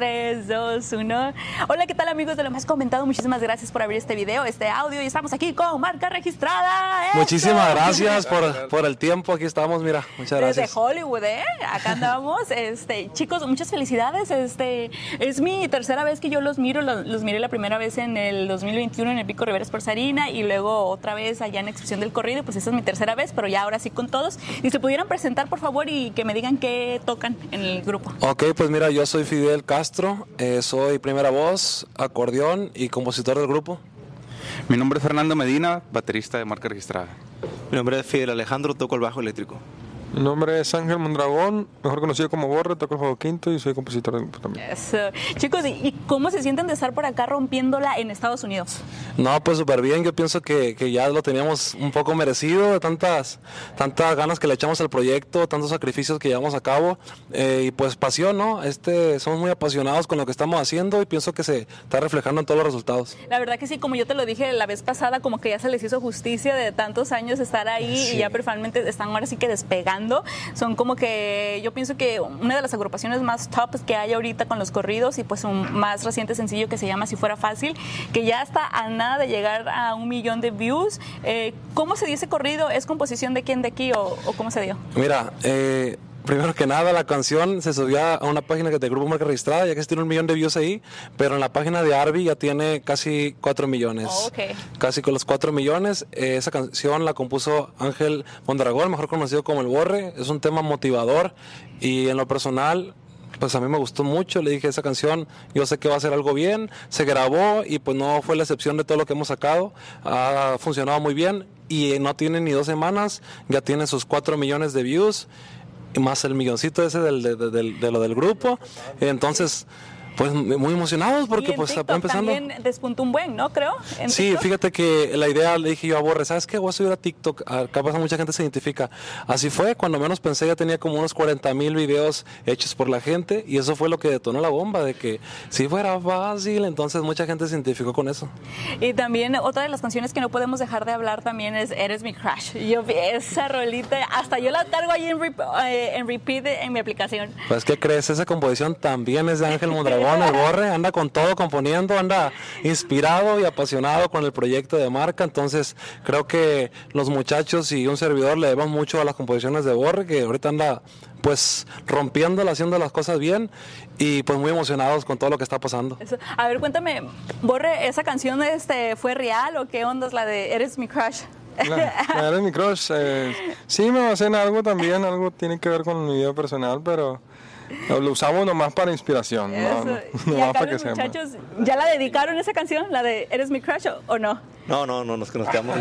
3, 2, 1. Hola, ¿qué tal amigos de lo más comentado? Muchísimas gracias por abrir este video, este audio y estamos aquí con marca registrada. ¡Eso! Muchísimas gracias por, por el tiempo. Aquí estamos, mira. Muchas gracias. Desde Hollywood, ¿eh? Acá andamos. Este, chicos, muchas felicidades. Este, es mi tercera vez que yo los miro. Los, los miré la primera vez en el 2021 en el Pico Rivera Sarina y luego otra vez allá en Expresión del Corrido. Pues esa es mi tercera vez, pero ya ahora sí con todos. Y se pudieran presentar, por favor, y que me digan qué tocan en el grupo. Ok, pues mira, yo soy Fidel Castro, eh, soy primera voz, acordeón y compositor del grupo. Mi nombre es Fernando Medina, baterista de marca registrada. Mi nombre es Fidel Alejandro, toco el bajo eléctrico. Mi nombre es Ángel Mondragón, mejor conocido como Borre, toco el juego quinto y soy compositor del grupo también. Eso. Chicos, ¿y cómo se sienten de estar por acá rompiéndola en Estados Unidos? No, pues súper bien. Yo pienso que, que ya lo teníamos un poco merecido de tantas, tantas ganas que le echamos al proyecto, tantos sacrificios que llevamos a cabo eh, y pues pasión, ¿no? Este, somos muy apasionados con lo que estamos haciendo y pienso que se está reflejando en todos los resultados. La verdad que sí, como yo te lo dije la vez pasada, como que ya se les hizo justicia de tantos años estar ahí Sí. y ya perfectamente están ahora sí que despegando. Son como que yo pienso que una de las agrupaciones más top que hay ahorita con los corridos y pues un más reciente sencillo que se llama Si fuera fácil, que ya está a nada de llegar a un millón de views. Eh, ¿Cómo se dio ese corrido? ¿Es composición de quién de aquí o, o cómo se dio? Mira, eh, primero que nada, la canción se subió a una página que de Grupo Marca Registrada, ya que tiene un millón de views ahí, pero en la página de Arby ya tiene casi 4 millones. Oh, ok. Casi con los 4 millones. Eh, esa canción la compuso Ángel Mondragón, mejor conocido como El Borre. Es un tema motivador y en lo personal pues a mí me gustó mucho, le dije esa canción, yo sé que va a ser algo bien, se grabó y pues no fue la excepción de todo lo que hemos sacado, ha funcionado muy bien y no tiene ni dos semanas, ya tiene sus 4 millones de views más el milloncito ese del, de, de- lo del grupo, entonces pues muy emocionados porque y en pues está TikTok empezando. también despuntó un buen, ¿no? Creo. Sí, TikTok. fíjate que la idea le dije yo a Borre, ¿sabes qué? Voy a subir a TikTok. Capaz mucha gente se identifica. Así fue, cuando menos pensé ya tenía como unos 40 mil videos hechos por la gente y eso fue lo que detonó la bomba, de que si fuera fácil, entonces mucha gente se identificó con eso. Y también otra de las canciones que no podemos dejar de hablar también es Eres mi crush. Yo vi esa rolita, hasta yo la cargo ahí en, eh, en repeat en mi aplicación. Pues, ¿qué crees? Esa composición también es de Ángel Mondragón, el Borre, anda con todo componiendo, anda inspirado y apasionado con el proyecto de marca, entonces creo que los muchachos y un servidor le debemos mucho a las composiciones de Borre, que ahorita anda pues rompiéndola, haciendo las cosas bien y pues muy emocionados con todo lo que está pasando. A ver, cuéntame, Borre, ¿esa canción este, fue real o qué onda es la de Eres mi crush? La, la eres mi crush. eh, sí, me basé en algo también, algo tiene que ver con mi vida personal, pero lo usamos nomás para inspiración, Eso. no, y nomás acá para que sepa. muchachos, ¿ya la dedicaron esa canción, la de Eres mi crush o, o no? No, no, no, nos quedamos.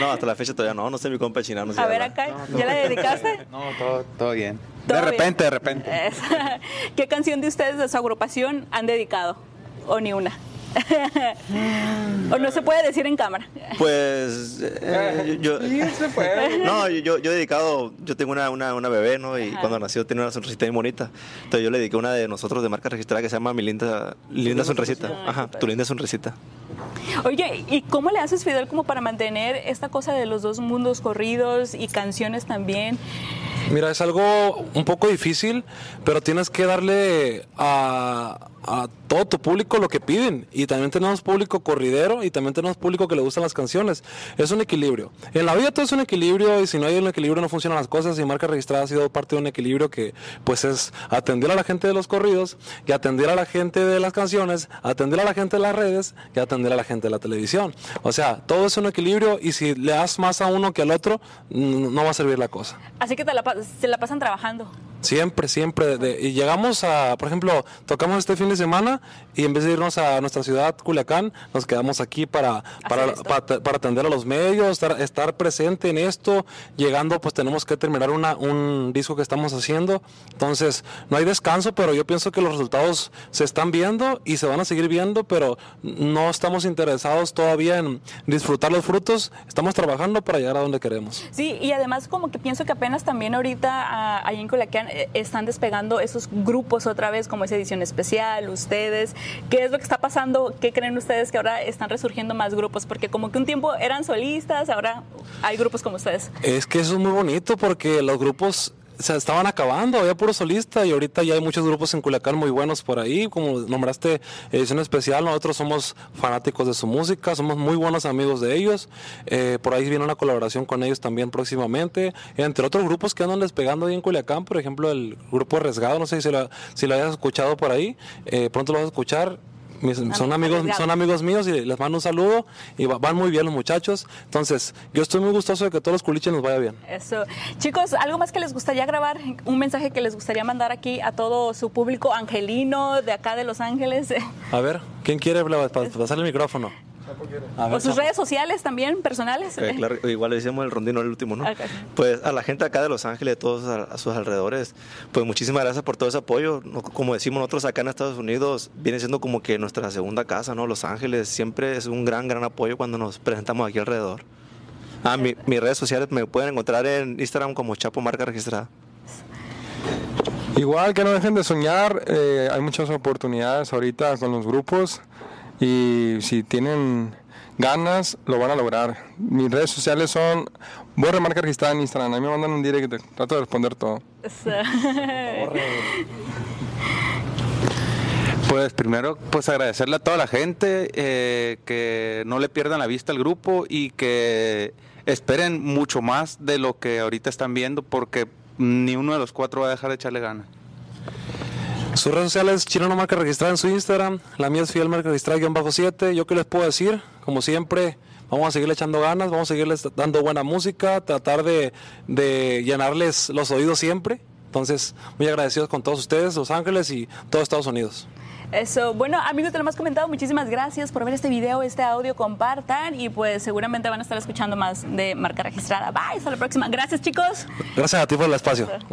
no hasta la fecha todavía no, no sé mi compa si A ver acá, ¿ya la dedicaste? No, todo, todo bien. Todo de bien. repente, de repente. ¿Qué canción de ustedes de su agrupación han dedicado? ¿O ni una? ¿O no se puede decir en cámara? Pues eh, yo, Sí, se puede. no, yo, yo, he dedicado, yo tengo una, una, una bebé, ¿no? Y Ajá. cuando nació tiene una sonrisita muy bonita. Entonces yo le dediqué una de nosotros de marca registrada que se llama Mi linda, linda sonrisita. Ajá, tu linda sonrisita. Oye, ¿y cómo le haces, Fidel, como para mantener esta cosa de los dos mundos corridos y canciones también? Mira, es algo un poco difícil, pero tienes que darle a, a todo tu público lo que piden. Y también tenemos público corridero y también tenemos público que le gustan las canciones. Es un equilibrio. En la vida todo es un equilibrio y si no hay un equilibrio no funcionan las cosas. Y Marca Registrada ha sido parte de un equilibrio que pues es atender a la gente de los corridos y atender a la gente de las canciones, atender a la gente de las redes y atender a la gente de la televisión. O sea, todo es un equilibrio y si le das más a uno que al otro, no va a servir la cosa. Así que te la, se la pasan trabajando. Siempre, siempre. de- y llegamos a, por ejemplo, tocamos este fin de semana y en vez de irnos a nuestra ciudad, Culiacán, nos quedamos aquí para, para, para, para atender a los medios, estar, estar presente en esto. Llegando, pues tenemos que terminar una, un disco que estamos haciendo. Entonces, no hay descanso, pero yo pienso que los resultados se están viendo y se van a seguir viendo, pero no estamos interesados todavía en disfrutar los frutos. Estamos trabajando para llegar a donde queremos. Sí, y además como que pienso que apenas también ahorita ah, ahí en Culiacán están despegando esos grupos otra vez, como esa edición especial, ustedes. ¿Qué es lo que está pasando? ¿Qué creen ustedes que ahora están resurgiendo más grupos? Porque como que un tiempo eran solistas, ahora hay grupos como ustedes. Es que eso es muy bonito porque los grupos se estaban acabando, había puro solista y ahorita ya hay muchos grupos en Culiacán muy buenos por ahí, como nombraste edición especial, nosotros somos fanáticos de su música, somos muy buenos amigos de ellos, eh, por ahí viene una colaboración con ellos también próximamente, entre otros grupos que andan despegando ahí en Culiacán, por ejemplo el grupo Resgado, no sé si lo, si lo hayas escuchado por ahí, eh, pronto lo vas a escuchar, mis- son amigos son amigos míos y les mando un saludo y va- van muy bien los muchachos entonces yo estoy muy gustoso de que todos los culiches nos vaya bien Eso. Chicos, ¿algo más que les gustaría grabar? ¿Un mensaje que les gustaría mandar aquí a todo su público angelino de acá de Los Ángeles? a ver quién quiere pa- pa- pasar el micrófono a ¿O ver, sus redes sociales también, personales? Ok, claro, igual le decíamos el rondino el último, ¿no? Ok. Pues a la gente acá de Los Ángeles, todos a, a sus alrededores, pues muchísimas gracias por todo ese apoyo. Como decimos nosotros acá en Estados Unidos, viene siendo como que nuestra segunda casa, ¿no? Los Ángeles siempre es un gran, gran apoyo cuando nos presentamos aquí alrededor. Ah, mi- mis redes sociales me pueden encontrar en Instagram como Chapo Marca Registrada. Igual que no dejen de soñar, eh, hay muchas oportunidades ahorita con los grupos y si tienen ganas lo van a lograr. Mis redes sociales son Borre Marca Registrada en Instagram, ahí me mandan un direct, trato de responder todo. Pues primero, pues agradecerle a toda la gente eh, que no le pierdan la vista al grupo y que esperen mucho más de lo que ahorita están viendo porque ni uno de los cuatro va a dejar de echarle ganas. Sus redes sociales Chino no marca registrada en su Instagram. La mía es fiel marca registrada guion bajo 7 yo qué les puedo decir. Como siempre vamos a seguirle echando ganas vamos a seguirles dando buena música tratar de, de llenarles los oídos siempre. Entonces muy agradecidos con todos ustedes Los Ángeles y todo Estados Unidos. Eso, bueno amigos te lo hemos comentado, muchísimas gracias por ver este video, este audio, compartan y pues seguramente van a estar escuchando más de marca registrada. Bye, hasta la próxima. Gracias chicos. gracias a ti por el espacio. Gracias.